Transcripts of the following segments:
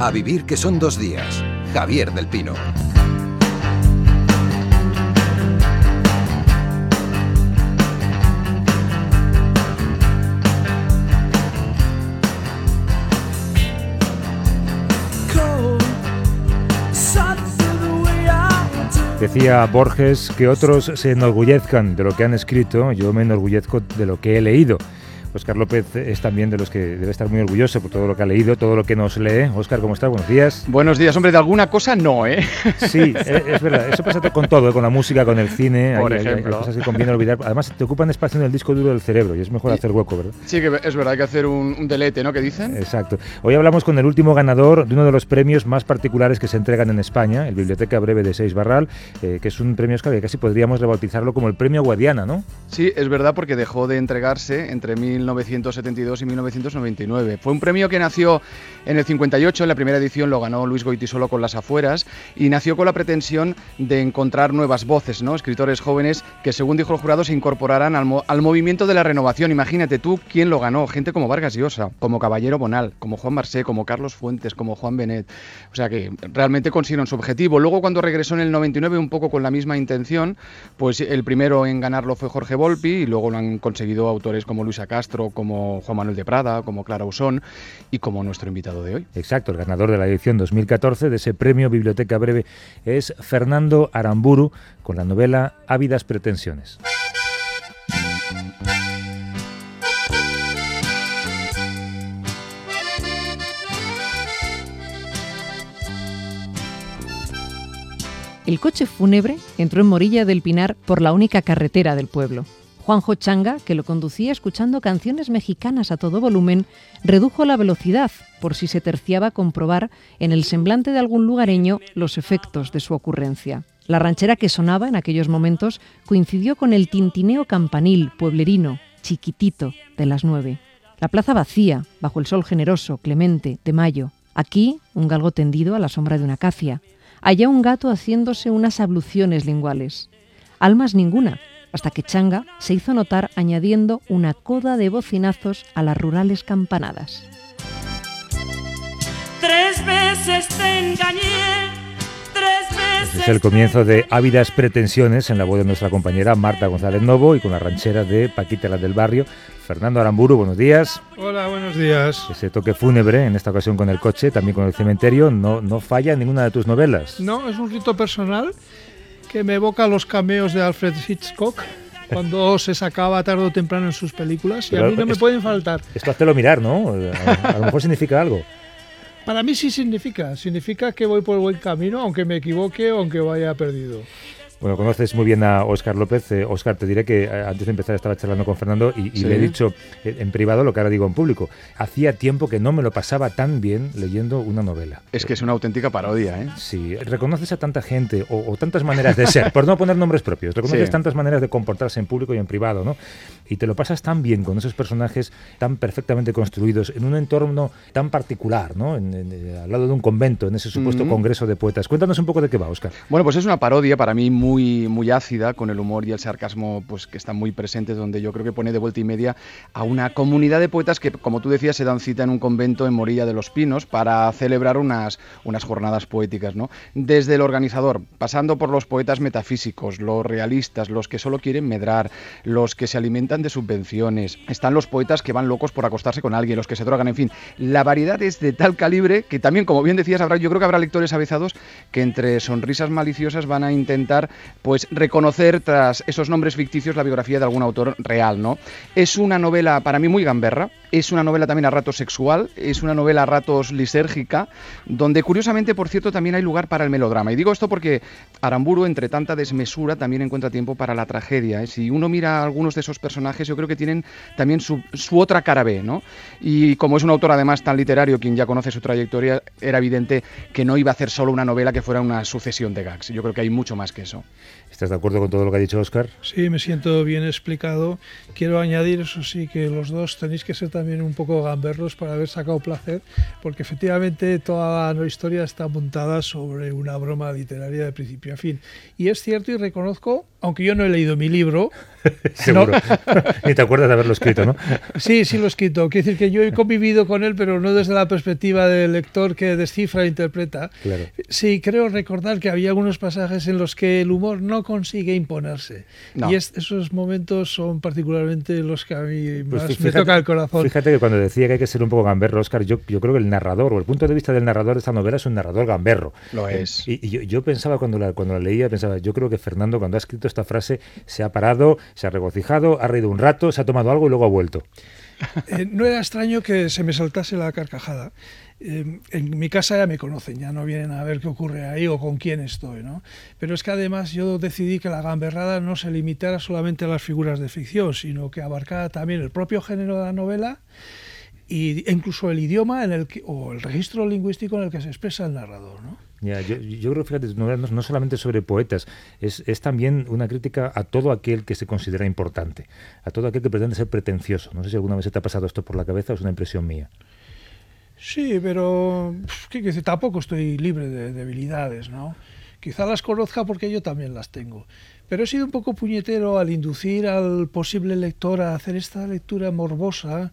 A vivir que son dos días. Javier del Pino. Decía Borges que otros se enorgullezcan de lo que han escrito, yo me enorgullezco de lo que he leído. Oscar López es también de los que debe estar muy orgulloso por todo lo que ha leído, todo lo que nos lee. Oscar, ¿cómo estás? Buenos días. Buenos días, hombre, de alguna cosa no, ¿eh? Sí, e, es verdad. Eso pasa con todo, ¿eh? con la música, con el cine. Por ejemplo. Hay, cosas que conviene olvidar. Además, te ocupan espacio en el disco duro del cerebro y es mejor hacer hueco, ¿verdad? Sí, que es verdad, hay que hacer un, un delete, ¿no? ¿Qué dicen? Exacto. Hoy hablamos con el último ganador de uno de los premios más particulares que se entregan en España, el Biblioteca Breve de Seis Barral, eh, que es un premio Oscar que casi podríamos rebautizarlo como el premio Guadiana, ¿no? Sí, es verdad, porque dejó de entregarse entre 1972 y 1999. Fue un premio que nació en el 58, en la primera edición lo ganó Luis Goitisolo con Las Afueras y nació con la pretensión de encontrar nuevas voces, ¿no? escritores jóvenes que según dijo el jurado se incorporarán al, al movimiento de la renovación. Imagínate tú quién lo ganó, gente como Vargas Llosa, como Caballero Bonal, como Juan Marsé, como Carlos Fuentes, como Juan Benet. O sea que realmente consiguieron su objetivo. Luego cuando regresó en el 99 un poco con la misma intención, pues el primero en ganarlo fue Jorge Volpi y luego lo han conseguido autores como Luisa Castro, como Juan Manuel de Prada, como Clara Usón y como nuestro invitado de hoy. Exacto, el ganador de la edición 2014 de ese premio Biblioteca Breve es Fernando Aramburu con la novela Ávidas Pretensiones. El coche fúnebre entró en Morilla del Pinar por la única carretera del pueblo. Juanjo Changa, que lo conducía escuchando canciones mexicanas a todo volumen, redujo la velocidad por si se terciaba comprobar en el semblante de algún lugareño los efectos de su ocurrencia. La ranchera que sonaba en aquellos momentos coincidió con el tintineo campanil pueblerino, chiquitito, de las nueve. La plaza vacía, bajo el sol generoso, clemente, de mayo. Aquí, un galgo tendido a la sombra de una acacia. Allá un gato haciéndose unas abluciones linguales. Almas ninguna, hasta que Changa se hizo notar añadiendo una coda de bocinazos a las rurales campanadas. Tres veces te engañé, tres veces. Es el comienzo de Ávidas Pretensiones en la voz de nuestra compañera Marta González Novo y con la ranchera de Paquita la del Barrio. Fernando Aramburu, buenos días. Hola, buenos días. Ese toque fúnebre, en esta ocasión con el coche, también con el cementerio, no, no falla en ninguna de tus novelas. No, es un rito personal que me evoca los cameos de Alfred Hitchcock cuando se sacaba tarde o temprano en sus películas y a mí no me pueden faltar. Esto hazlo mirar, ¿no? A, a, lo mejor significa algo. Para mí sí significa, significa que voy por el buen camino, aunque me equivoque o aunque vaya perdido. Bueno, conoces muy bien a Óscar López. Eh, Óscar, te diré que eh, antes de empezar estaba charlando con Fernando y, y Sí. le he dicho eh, en privado lo que ahora digo en público. Hacía tiempo que no me lo pasaba tan bien leyendo una novela. Es que es una auténtica parodia, ¿eh? Sí, reconoces a tanta gente o, o tantas maneras de ser, por no poner nombres propios, reconoces Sí. tantas maneras de comportarse en público y en privado, ¿no? Y te lo pasas tan bien con esos personajes tan perfectamente construidos en un entorno tan particular, ¿no? En- en- al lado de un convento, en ese supuesto congreso de poetas. Cuéntanos un poco de qué va, Óscar. Bueno, pues es una parodia para mí muy, muy ácida, con el humor y el sarcasmo pues, que están muy presentes, donde yo creo que pone de vuelta y media a una comunidad de poetas que, como tú decías, se dan cita en un convento en Morilla de los Pinos para celebrar unas, unas jornadas poéticas. ¿no? Desde el organizador, pasando por los poetas metafísicos, los realistas, los que solo quieren medrar, los que se alimentan de subvenciones, están los poetas que van locos por acostarse con alguien, los que se drogan, en fin. La variedad es de tal calibre que también, como bien decías, habrá, yo creo que habrá lectores avezados que entre sonrisas maliciosas van a intentar pues reconocer tras esos nombres ficticios la biografía de algún autor real, ¿no? Es una novela para mí muy gamberra, es una novela también a ratos sexual, es una novela a ratos lisérgica, donde curiosamente, por cierto, también hay lugar para el melodrama. Y digo esto porque Aramburu, entre tanta desmesura, también encuentra tiempo para la tragedia. ¿eh? Si uno mira a algunos de esos personajes, yo creo que tienen también su, su otra cara B, ¿no? Y como es un autor además tan literario, quien ya conoce su trayectoria, era evidente que no iba a hacer solo una novela que fuera una sucesión de gags. Yo creo que hay mucho más que eso. ¿Estás de acuerdo con todo lo que ha dicho Oscar? Sí, me siento bien explicado. Quiero añadir, eso sí, que los dos tenéis que ser también un poco gamberros para haber sacado placer, porque efectivamente toda la historia está montada sobre una broma literaria de principio a fin. Y es cierto y reconozco, aunque yo no he leído mi libro. Seguro. Ni te acuerdas de haberlo escrito, ¿no? Sí, sí lo he escrito. Quiere decir que yo he convivido con él, pero no desde la perspectiva del lector que descifra e interpreta. Claro. Sí, creo recordar que había algunos pasajes en los que el humor no consigue imponerse. No. Y es- esos momentos son particularmente los que a mí Pues más me fíjate- toca el corazón. Fíjate que cuando decía que hay que ser un poco gamberro, Oscar, yo, yo creo que el narrador, o el punto de vista del narrador de esta novela es un narrador gamberro. Lo es. Y, y yo, yo pensaba cuando la, cuando la leía, pensaba, yo creo que Fernando cuando ha escrito esta frase se ha parado, se ha regocijado, ha reído un rato, se ha tomado algo y luego ha vuelto. Eh, no era extraño que se me saltase la carcajada. Eh, en mi casa ya me conocen, ya no vienen a ver qué ocurre ahí o con quién estoy, ¿no? Pero es que además yo decidí que la gamberrada no se limitara solamente a las figuras de ficción, sino que abarcara también el propio género de la novela y incluso el idioma en el que, o el registro lingüístico en el que se expresa el narrador, ¿no? Ya, yo, yo creo, fíjate, no, solamente sobre poetas, es, es también una crítica a todo aquel que se considera importante, a todo aquel que pretende ser pretencioso. No sé si alguna vez te ha pasado esto por la cabeza o es una impresión mía. Sí, pero ¿qué tampoco estoy libre de debilidades, ¿no? Quizá las conozca porque yo también las tengo. Pero he sido un poco puñetero al inducir al posible lector a hacer esta lectura morbosa,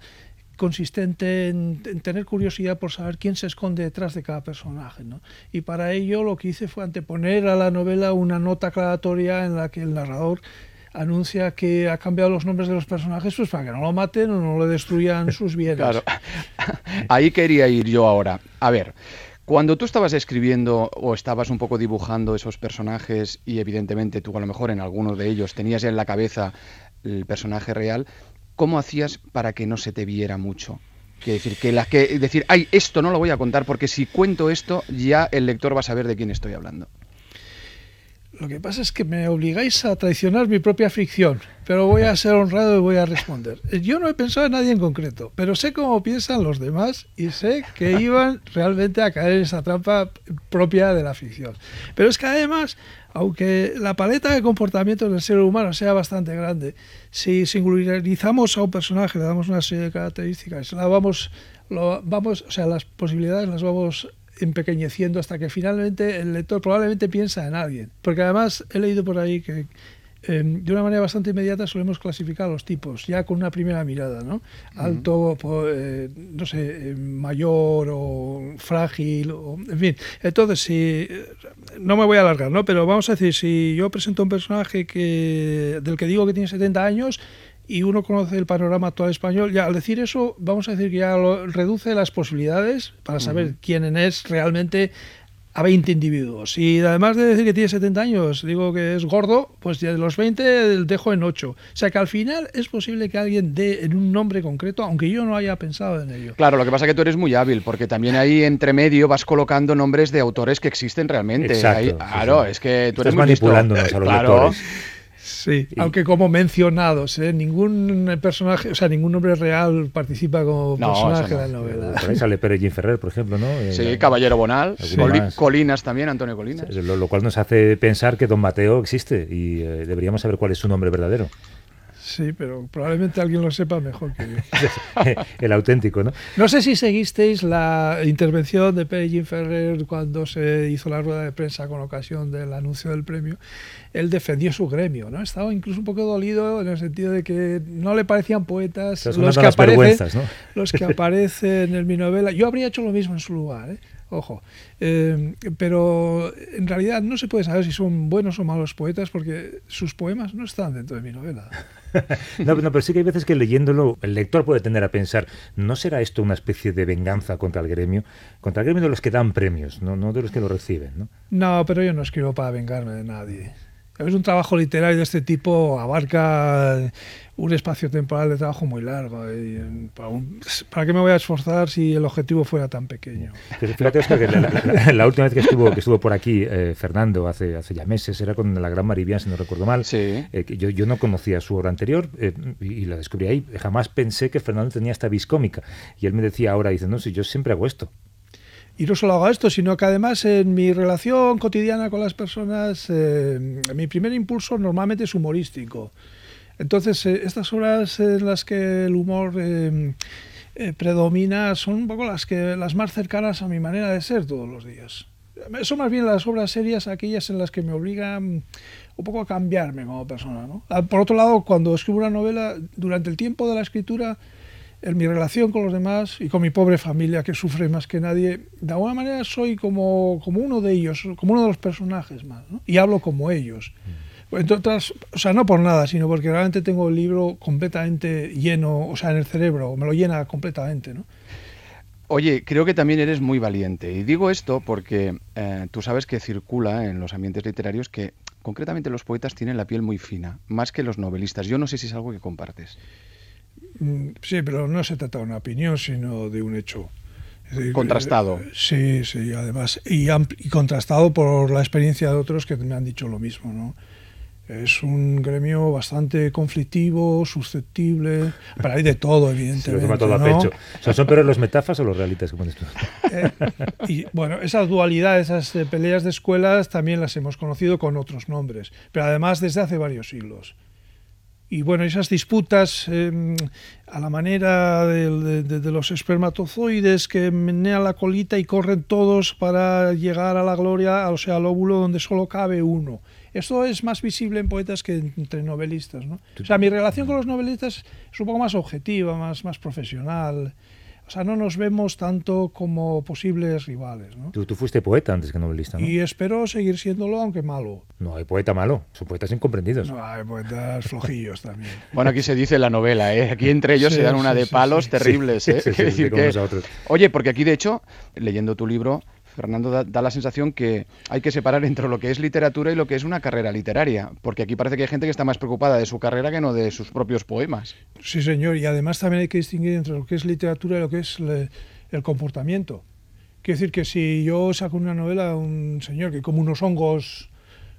consistente en, en tener curiosidad por saber quién se esconde detrás de cada personaje. ¿no? Y para ello lo que hice fue anteponer a la novela una nota aclaratoria en la que el narrador anuncia que ha cambiado los nombres de los personajes pues para que no lo maten o no le destruyan sus bienes. Claro. Ahí quería ir yo ahora. A ver, cuando tú estabas escribiendo o estabas un poco dibujando esos personajes y evidentemente tú a lo mejor en alguno de ellos tenías ya en la cabeza el personaje real, ¿cómo hacías para que no se te viera mucho? Quiere decir, que la que decir, ay, esto no lo voy a contar porque si cuento esto ya el lector va a saber de quién estoy hablando. Lo que pasa es que me obligáis a traicionar mi propia ficción, pero voy a ser honrado y voy a responder. Yo no he pensado en nadie en concreto, pero sé cómo piensan los demás y sé que iban realmente a caer en esa trampa propia de la ficción. Pero es que además, aunque la paleta de comportamientos del ser humano sea bastante grande, si singularizamos a un personaje, le damos una serie de características, la vamos, lo, vamos, o sea, las posibilidades las vamos empequeñeciendo hasta que finalmente el lector probablemente piensa en alguien. Porque además he leído por ahí que eh, de una manera bastante inmediata solemos clasificar los tipos, ya con una primera mirada, ¿no? Alto, eh, no sé, eh, mayor o frágil, o, en fin. Entonces, si, no me voy a alargar, ¿no? Pero vamos a decir, si yo presento un personaje que, del que digo que tiene 70 años, y uno conoce el panorama actual español, ya al decir eso, vamos a decir que ya lo, reduce las posibilidades para saber quién es realmente a 20 individuos. Y además de decir que tiene 70 años, digo que es gordo, pues ya de los 20 dejo en 8. O sea que al final es posible que alguien dé en un nombre concreto, aunque yo no haya pensado en ello. Claro, lo que pasa es que tú eres muy hábil, porque también ahí entre medio vas colocando nombres de autores que existen realmente. Exacto, Ahí- claro, sí. es que tú Estás eres muy listo. a los Claro. lectores. Sí, Y- aunque como mencionados, ¿eh? ningún personaje, o sea, ningún nombre real participa como No, personaje no. de la novela. Por ahí sale Pérez Gin Ferrer, por ejemplo, ¿no? Eh, Sí, la- Caballero Bonal, Coli-. Colinas también, Antonio Colinas. Lo, lo cual nos hace pensar que Don Mateo existe y eh, deberíamos saber cuál es su nombre verdadero. Sí, pero probablemente alguien lo sepa mejor que yo. El auténtico, ¿no? No sé si seguisteis la intervención de Gin Ferrer cuando se hizo la rueda de prensa con ocasión del anuncio del premio. Él defendió su gremio, ¿no? Estaba incluso un poco dolido en el sentido de que no le parecían poetas los que, aparecen, ¿no? los que aparecen en mi novela. Yo habría hecho lo mismo en su lugar, ¿eh? Ojo. Eh, pero en realidad no se puede saber si son buenos o malos poetas porque sus poemas no están dentro de mi novela. No, no, pero sí que hay veces que leyéndolo el lector puede tender a pensar, ¿no será esto una especie de venganza contra el gremio? Contra el gremio de los que dan premios, no, no de los que lo reciben, ¿no? No, pero yo no escribo para vengarme de nadie. Es un trabajo literario de este tipo, abarca un espacio temporal de trabajo muy largo. y, eh, para, un- ¿para qué me voy a esforzar si el objetivo fuera tan pequeño? Fíjate, Óscar, que la, la- la última vez que estuvo, que estuvo por aquí eh, Fernando, hace, hace ya meses, era con la Gran Maribián, si no recuerdo mal. Sí. Eh, que yo, yo no conocía su obra anterior eh, y, y la descubrí ahí. Jamás pensé que Fernando tenía esta vis cómica. Y él me decía ahora, dice, no, si yo siempre hago esto. Y no solo hago esto, sino que además en mi relación cotidiana con las personas, eh, mi primer impulso normalmente es humorístico. Entonces, eh, estas obras en las que el humor eh, eh, predomina son un poco las, que, las más cercanas a mi manera de ser todos los días. Son más bien las obras serias aquellas en las que me obligan un poco a cambiarme como persona. ¿no? Ah, Por otro lado, cuando escribo una novela, durante el tiempo de la escritura, en mi relación con los demás y con mi pobre familia que sufre más que nadie, de alguna manera soy como, como uno de ellos, como uno de los personajes más, ¿no? y hablo como ellos. Entre otras, o sea, no por nada, sino porque realmente tengo el libro completamente lleno, o sea, en el cerebro, me lo llena completamente, ¿no? Oye, creo que también eres muy valiente. Y digo esto porque eh, tú sabes que circula en los ambientes literarios que concretamente los poetas tienen la piel muy fina, más que los novelistas. Yo no sé si es algo que compartes. Mm, Sí, pero no se trata de una opinión, sino de un hecho. Decir, Contrastado. eh, Sí, sí, además. Y, contrastado por la experiencia de otros que me han dicho lo mismo, ¿no? Es un gremio bastante conflictivo, susceptible, pero hay de todo, Se lo evidentemente. toma todo a pecho. O sea, ¿Son peores los metafas o los realistas tú? Eh, y bueno, esas dualidades, esas eh, peleas de escuelas también las hemos conocido con otros nombres, pero además desde hace varios siglos. Y bueno, esas disputas eh, a la manera de- de los espermatozoides que menean la colita y corren todos para llegar a la gloria, o sea, al óvulo donde solo cabe uno. Esto es más visible en poetas que entre novelistas. ¿no? O sea, mi relación con los novelistas es un poco más objetiva, más, más profesional. O sea, no nos vemos tanto como posibles rivales. ¿no? Tú, tú fuiste poeta antes que novelista, ¿no? Y espero seguir siéndolo, aunque malo. No hay poeta malo, son poetas incomprendidos. No, hay poetas flojillos también. Bueno, aquí se dice la novela, ¿eh? Aquí entre ellos Sí, se dan una sí, de palos sí. terribles, ¿eh? Sí, sí, Quiero sí, decir que-. Oye, porque aquí de hecho, leyendo tu libro, Fernando, da, da la sensación que hay que separar entre lo que es literatura y lo que es una carrera literaria, porque aquí parece que hay gente que está más preocupada de su carrera que no de sus propios poemas. Sí, señor. Y además también hay que distinguir entre lo que es literatura y lo que es el comportamiento. Quiero decir que si yo saco una novela a un señor que come unos hongos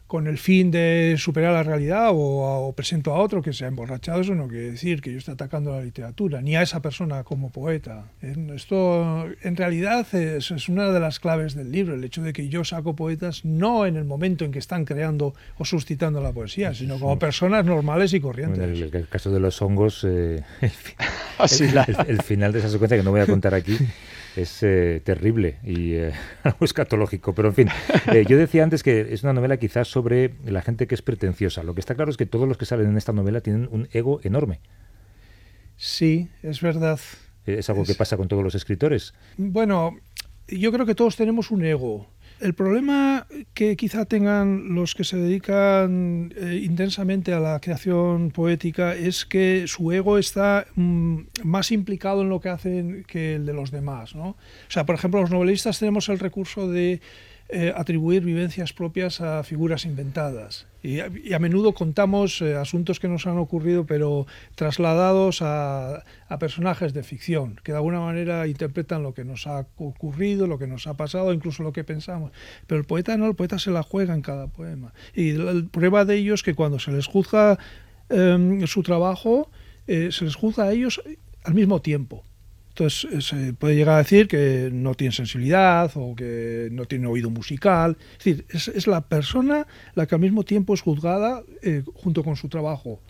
con el fin de superar la realidad o, o presento a otro que se ha emborrachado, eso no quiere decir que yo esté atacando a la literatura, ni a esa persona como poeta. En- Esto en realidad es, es una de las claves del libro, el hecho de que yo saco poetas no en el momento en que están creando o suscitando la poesía, sino como personas normales y En corrientes. el, el caso de los hongos, eh, el, el- el final de esa secuencia que no voy a contar aquí es eh, terrible y eh, algo escatológico. Pero en fin, eh, yo decía antes que es una novela quizás sobre la gente que es pretenciosa. Lo que está claro es que todos los que salen en esta novela tienen un ego enorme. Sí, es verdad. Es algo que pasa con todos los escritores. Bueno, yo creo que todos tenemos un ego. El problema que quizá tengan los que se dedican eh, intensamente a la creación poética es que su ego está mm, más implicado en lo que hacen que el de los demás. ¿no? O sea, por ejemplo, los novelistas tenemos el recurso de eh, atribuir vivencias propias a figuras inventadas. Y, a- menudo contamos eh, asuntos que nos han ocurrido, pero trasladados a, personajes de ficción, que de alguna manera interpretan lo que nos ha ocurrido, lo que nos ha pasado, incluso lo que pensamos. Pero el poeta no, el poeta se la juega en cada poema. Y la prueba de ello es que cuando se les juzga eh, su trabajo, eh, se les juzga a ellos al mismo tiempo. Entonces eh, se puede llegar a decir que no tiene sensibilidad o que no tiene oído musical. Es decir, es, es la persona la que al mismo tiempo es juzgada eh, junto con su trabajo.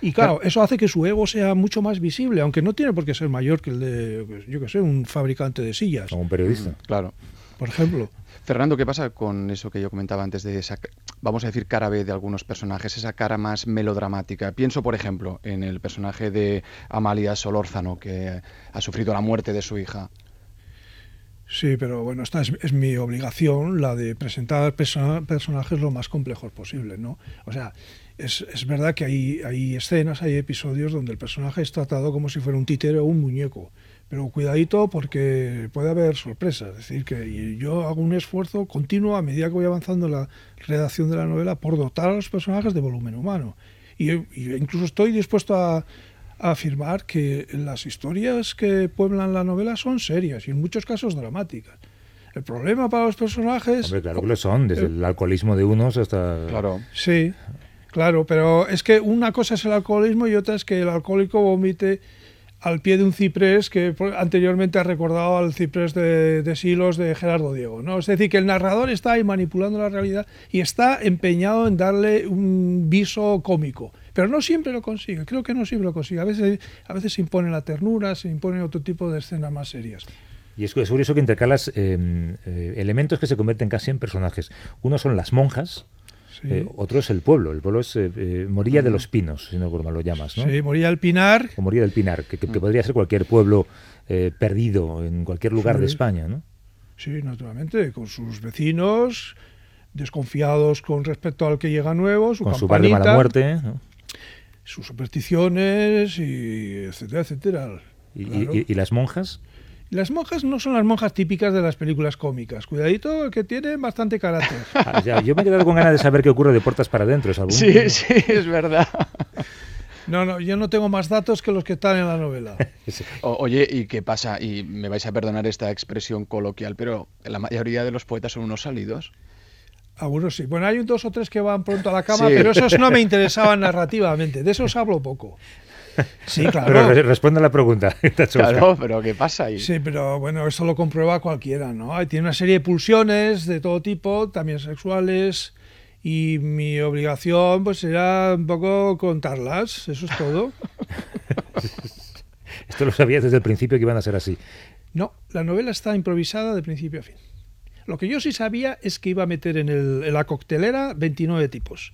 Y claro, eso hace que su ego sea mucho más visible, aunque no tiene por qué ser mayor que el de, pues, yo que sé, un fabricante de sillas, Como un periodista. Claro. Por ejemplo. Fernando, ¿qué pasa con eso que yo comentaba antes de esa, vamos a decir, cara B de algunos personajes, esa cara más melodramática? Pienso, por ejemplo, en el personaje de Amalia Solórzano, que ha sufrido la muerte de su hija. Sí, pero bueno, esta es, es mi obligación, la de presentar persona- personajes lo más complejos posible, ¿no? O sea, es, es verdad que hay, hay escenas, hay episodios donde el personaje es tratado como si fuera un títere o un muñeco, pero cuidadito porque puede haber sorpresas, es decir, que yo hago un esfuerzo continuo a medida que voy avanzando en la redacción de la novela por dotar a los personajes de volumen humano. Y, y incluso estoy dispuesto a, a afirmar que las historias que pueblan la novela son serias y en muchos casos dramáticas. El problema para los personajes... Hombre, claro que lo son, desde el alcoholismo de unos hasta... Claro. Sí, claro, pero es que una cosa es el alcoholismo y otra es que el alcohólico vomite al pie de un ciprés que por- anteriormente ha recordado al ciprés de, de Silos de Gerardo Diego. ¿no? Es decir, que el narrador está ahí manipulando la realidad y está empeñado en darle un viso cómico. Pero no siempre lo consigue, creo que no siempre lo consigue. A veces, a veces se impone la ternura, se impone otro tipo de escenas más serias. Y es, curioso que intercalas eh, eh, elementos que se convierten casi en personajes. Uno son las monjas, Sí. eh, otro es el pueblo. El pueblo es eh, eh, Morilla de los Pinos, si no mal lo llamas, ¿no? Sí, moría el Pinar, O Morilla del Pinar, que, que- que podría ser cualquier pueblo eh, perdido en cualquier lugar de. España, ¿no? Sí, naturalmente, con sus vecinos, desconfiados con respecto al que llega nuevo, su Con su bar de mala muerte. ¿no? sus supersticiones, y etcétera, etcétera. Y, y- Claro. y- y las monjas, Las monjas no son las monjas típicas de las películas cómicas. Cuidadito, que tienen bastante carácter. Ah, ya, yo me he quedado con ganas de saber qué ocurre de puertas para adentro. ¿es algún- Sí, sí, es verdad. No, no, yo no tengo más datos que los que están en la novela. O- oye, ¿y qué pasa? Y me vais a perdonar esta expresión coloquial, pero la mayoría de los poetas son unos salidos. Algunos sí. Bueno, hay un dos o tres que van pronto a la cama, Sí. pero esos no me interesaban narrativamente. De esos hablo poco. Sí, Pero claro. re- responde a la pregunta. Claro, pero ¿qué pasa ahí? Sí, pero bueno, esto lo comprueba cualquiera, ¿no? Tiene una serie de pulsiones de todo tipo, también sexuales, y mi obligación pues era un poco contarlas, eso es todo. Esto lo sabías desde el principio que iban a ser así. No, la novela está improvisada de principio a fin. Lo que yo sí sabía es que iba a meter en, el- en la coctelera 29 tipos.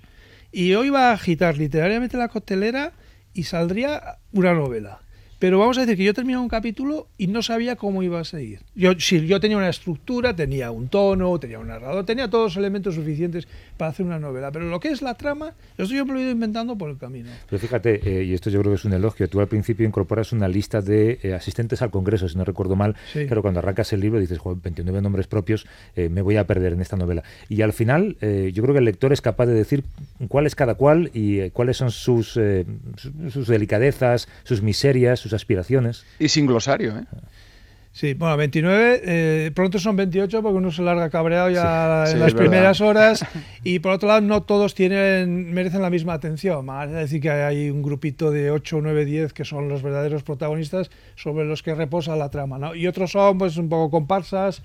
Y yo iba a agitar literariamente la coctelera y saldría una novela. Pero vamos a decir que yo terminaba un capítulo y no sabía cómo iba a seguir. Yo, sí, yo tenía una estructura, tenía un tono, tenía un narrador, tenía todos los elementos suficientes para hacer una novela. Pero lo que es la trama, esto yo me lo he ido inventando por el camino. Pero fíjate, eh, y esto yo creo que es un elogio, tú al principio incorporas una lista de eh, asistentes al Congreso, si no recuerdo mal, Sí. pero cuando arrancas el libro dices, "Joder, 29 nombres propios, eh, me voy a perder en esta novela. Y al final, yo creo que el lector es capaz de decir cuál es cada cual y cuáles son sus, sus, sus delicadezas, sus miserias, sus aspiraciones. Y sin glosario, ¿eh? Sí, bueno, 29, eh, pronto son 28 porque uno se larga cabreado ya Sí, en sí, las primeras horas y por otro lado no todos tienen merecen la misma atención. Más es decir que hay un grupito de 8, 9, 10 que son los verdaderos protagonistas sobre los que reposa la trama, ¿no? Y otros son pues un poco comparsas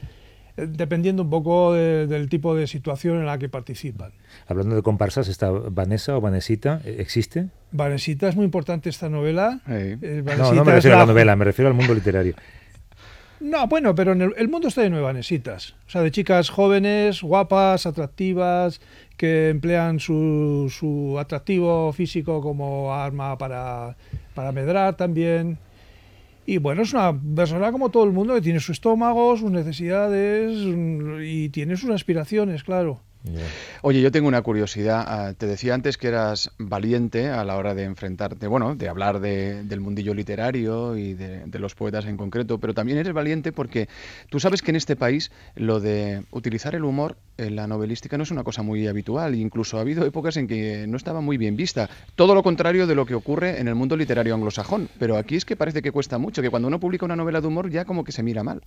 dependiendo un poco de- del tipo de situación en la que participan. Hablando de comparsas, ¿está Vanessa o Vanesita? ¿Existe? Vanesita es muy importante esta novela. Sí. Eh, No, no me refiero a la la- novela, me refiero al mundo literario. No, bueno, pero en el, el mundo está de nuevanesitas. O sea, de chicas jóvenes, guapas, atractivas, que emplean su, su atractivo físico como arma para, para medrar también. Y bueno, es una persona como todo el mundo que tiene su estómago, sus necesidades mm, y tiene sus aspiraciones, claro. Oye, yo tengo una curiosidad. Ah, te decía antes que eras valiente a la hora de enfrentarte, bueno, de hablar de- del mundillo literario y de, de los poetas en concreto, pero también eres valiente porque tú sabes que en este país lo de utilizar el humor en la novelística no es una cosa muy habitual. Incluso ha habido épocas en que no estaba muy bien vista. Todo lo contrario de lo que ocurre en el mundo literario anglosajón. Pero aquí es que parece que cuesta mucho, que cuando uno publica una novela de humor ya como que se mira mal.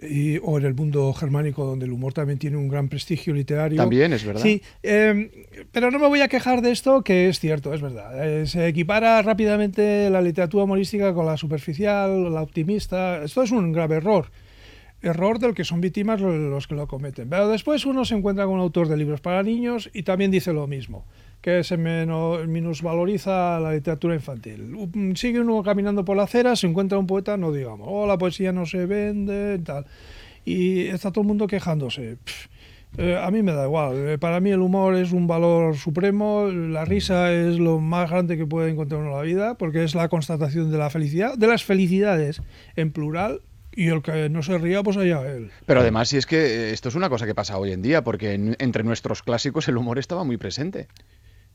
Y- o en el mundo germánico, donde el humor también tiene un gran prestigio literario. También es verdad. Sí, eh, pero no me voy a quejar de esto, que es cierto, es verdad. Eh, se equipara rápidamente la literatura humorística con la superficial, la optimista. Esto es un grave error. Error del que son víctimas lo- los que lo cometen. Pero después uno se encuentra con un autor de libros para niños y también dice lo mismo, que se meno- minusvaloriza la literatura infantil. Um, Sigue uno caminando por la acera, se encuentra un poeta, no digamos, oh, la poesía no se vende, tal. Y está todo el mundo quejándose. Eh, a mí me da igual. Eh, para mí el humor es un valor supremo, la risa es lo más grande que puede encontrar uno en la vida, porque es la constatación de la felicidad, de las felicidades en plural, y el que no se ría, pues allá él. Pero además, si es que eh, esto es una cosa que pasa hoy en día, porque en- entre nuestros clásicos el humor estaba muy presente.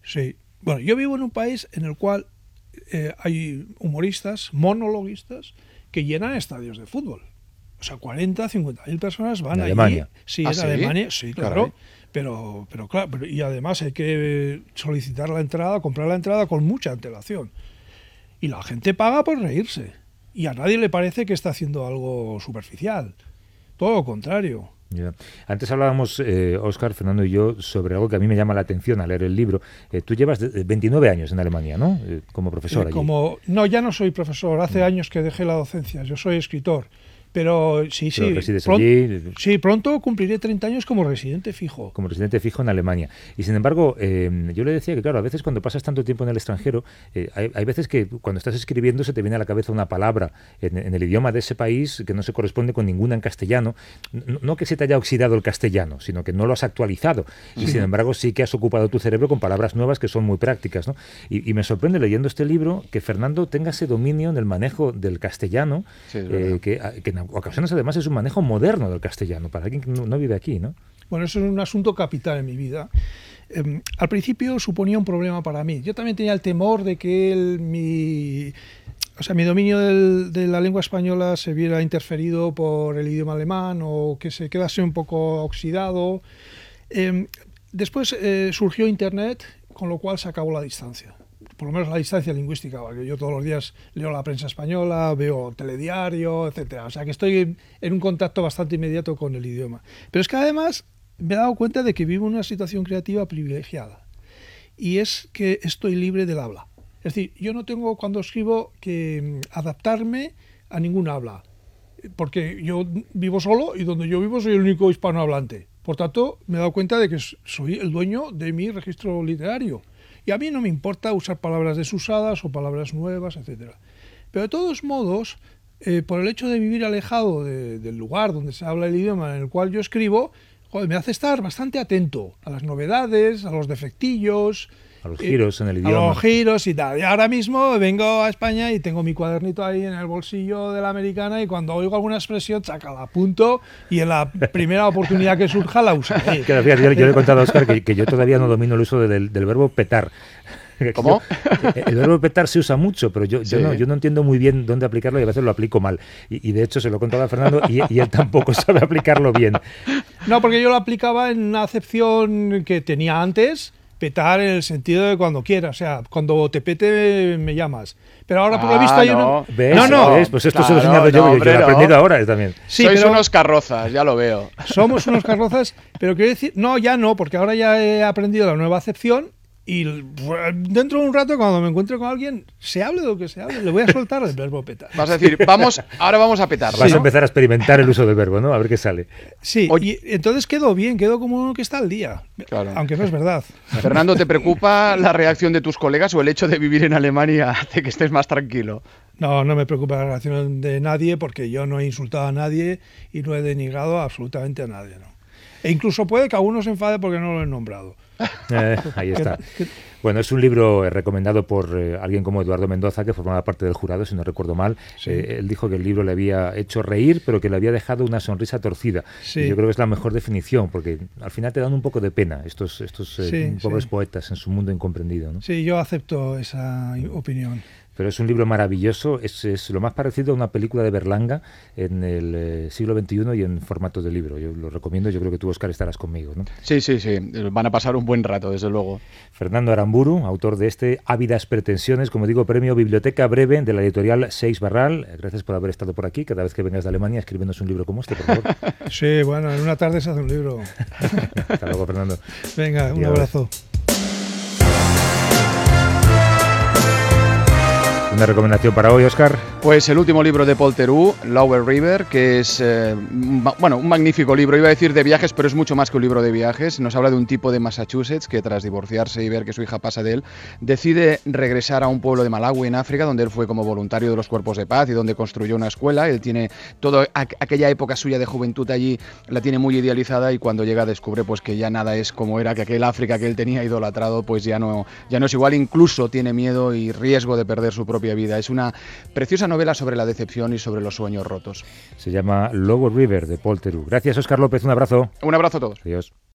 Sí. Bueno, yo vivo en un país en el cual eh, hay humoristas, monologuistas, que llenan estadios de fútbol. O sea, 40, 50 mil personas van ¿En allí. Alemania? Sí, ¿Ah, en sí? Alemania, sí, claro. Caray. Pero, pero claro, pero- y además hay que solicitar la entrada, comprar la entrada con mucha antelación. Y la gente paga por reírse. Y a nadie le parece que está haciendo algo superficial. Todo lo contrario. Ya. Antes hablábamos, eh, Oscar, Fernando y yo, sobre algo que a mí me llama la atención al leer el libro. Eh, tú llevas de- 29 años en Alemania, ¿no? Eh, como profesor Eh, allí. como, no, ya no soy profesor, hace Mm. años que dejé la docencia, yo soy escritor. Pero sí, Pero sí. resides pron- allí. Sí, pronto cumpliré 30 años como residente fijo. como residente fijo en Alemania. Y sin embargo, eh, yo le decía que, claro, a veces cuando pasas tanto tiempo en el extranjero, eh, hay, hay veces que cuando estás escribiendo se te viene a la cabeza una palabra en, en el idioma de ese país que no se corresponde con ninguna en castellano. No, no que se te haya oxidado el castellano, sino que no lo has actualizado. Y sin embargo, sí que has ocupado tu cerebro con palabras nuevas que son muy prácticas. ¿no? Y, y me sorprende leyendo este libro que Fernando tenga ese dominio en el manejo del castellano, Sí, eh, que, que en ocasiones además es un manejo moderno del castellano, para alguien que no, no vive aquí, ¿no? Bueno, eso es un asunto capital en mi vida. Em, al principio suponía un problema para mí. Yo también tenía el temor de que el- mi, o sea, mi dominio del- de la lengua española se viera interferido por el idioma alemán o que se quedase un poco oxidado. Em, después eh, surgió Internet, con lo cual se acabó la distancia. Por lo menos la distancia lingüística, porque yo todos los días leo la prensa española, veo telediario, etcétera. O sea que estoy en, un contacto bastante inmediato con el idioma. Pero es que además me he dado cuenta de que vivo en una situación creativa privilegiada. Y es que estoy libre del habla. Es decir, yo no tengo cuando escribo que mm, adaptarme a ningún habla. Porque yo vivo solo y donde yo vivo soy el único hispanohablante. Por tanto, me he dado cuenta de que soy el dueño de mi registro literario. Y a mí no me importa usar palabras desusadas o palabras nuevas, etcétera. Pero de todos modos, eh, por el hecho de vivir alejado de- del lugar donde se habla el idioma en el cual yo escribo, me hace estar bastante atento a las novedades, a los defectillos, A los eh, giros en el a idioma. los giros y tal. Y ahora mismo vengo a España y tengo mi cuadernito ahí en el bolsillo de la americana y cuando oigo alguna expresión, saca la apunto y en la primera oportunidad que surja la fíjate, yo, yo le he contado a Oscar que, que yo todavía no domino el uso del, del verbo petar. ¿Cómo? yo- el verbo petar se usa mucho, pero yo, yo, Sí. no, yo no entiendo muy bien dónde aplicarlo y a veces lo aplico mal. Y, y de hecho se lo he contado a Fernando y, y él tampoco sabe aplicarlo bien. No, porque yo lo aplicaba en una acepción que tenía antes, petar en el sentido de cuando quieras, o sea, cuando te pete me llamas. Pero ahora por lo Ah, visto hay no. uno... ¿Ves? No, no, ¿Ves? Pues esto se lo he enseñado yo, no, yo- yo hombre, lo he no. aprendido ahora también. Sí, Sois pero- unos carrozas, ya lo veo. somos unos carrozas, pero quiero decir, no, ya no, porque ahora ya he aprendido la nueva acepción y dentro de un rato cuando me encuentre con alguien, se hable de lo que se hable, le voy a soltar el verbo petar. Vas a decir, vamos, ahora vamos a petar. Vas ¿no? a empezar a experimentar el uso del verbo, ¿no? A ver qué sale. Sí, Oye- y entonces quedo bien, quedo como uno que está al día, Claro. aunque no es verdad. Fernando, ¿te preocupa la reacción de tus colegas o el hecho de vivir en Alemania hace que estés más tranquilo? No, no me preocupa la reacción de nadie porque yo no he insultado a nadie y no he denigrado absolutamente a nadie. ¿no? E incluso puede que alguno se enfade porque no lo he nombrado. Eh, ahí está. Bueno, es un libro eh, recomendado por eh, alguien como Eduardo Mendoza, que formaba parte del jurado, si no recuerdo mal. Eh, él dijo que el libro le había hecho reír, pero que le había dejado una sonrisa torcida. Sí. Y yo creo que es la mejor definición, porque al final te dan un poco de pena estos, estos eh, Sí, pobres sí. poetas en su mundo incomprendido. ¿no? Sí, yo acepto esa opinión. Pero es un libro maravilloso, es, es lo más parecido a una película de Berlanga en el eh, siglo XXI y en formato de libro. Yo lo recomiendo, yo creo que tú, Oscar, estarás conmigo. ¿no? Sí, sí, sí. Van a pasar un buen rato, desde luego. Fernando Aramburu, autor de este Ávidas Pretensiones, como digo, premio Biblioteca Breve de la editorial Seix Barral. Gracias por haber estado por aquí. Cada vez que vengas de Alemania, escríbenos un libro como este, por favor. Sí, bueno, en una tarde se hace un libro. Hasta luego, Fernando. Venga, un Adiós. abrazo. Una recomendación para hoy, Oscar. Pues el último libro de Paul Theroux, Lower River, que es eh, bueno, un magnífico libro. Iba a decir de viajes, pero es mucho más que un libro de viajes. Nos habla de un tipo de Massachusetts que tras divorciarse y ver que su hija pasa de él, decide regresar a un pueblo de Malawi en África, donde él fue como voluntario de los cuerpos de paz y donde construyó una escuela. Él tiene toda aqu- aquella época suya de juventud allí, la tiene muy idealizada y cuando llega descubre pues que ya nada es como era, que aquel África que él tenía idolatrado pues ya no, ya no es igual, incluso tiene miedo y riesgo de perder su propia vida. Es una preciosa novela sobre la decepción y sobre los sueños rotos. Se llama Lower River de Paul. Gracias, Oscar López. Un abrazo. Un abrazo a todos. Adiós.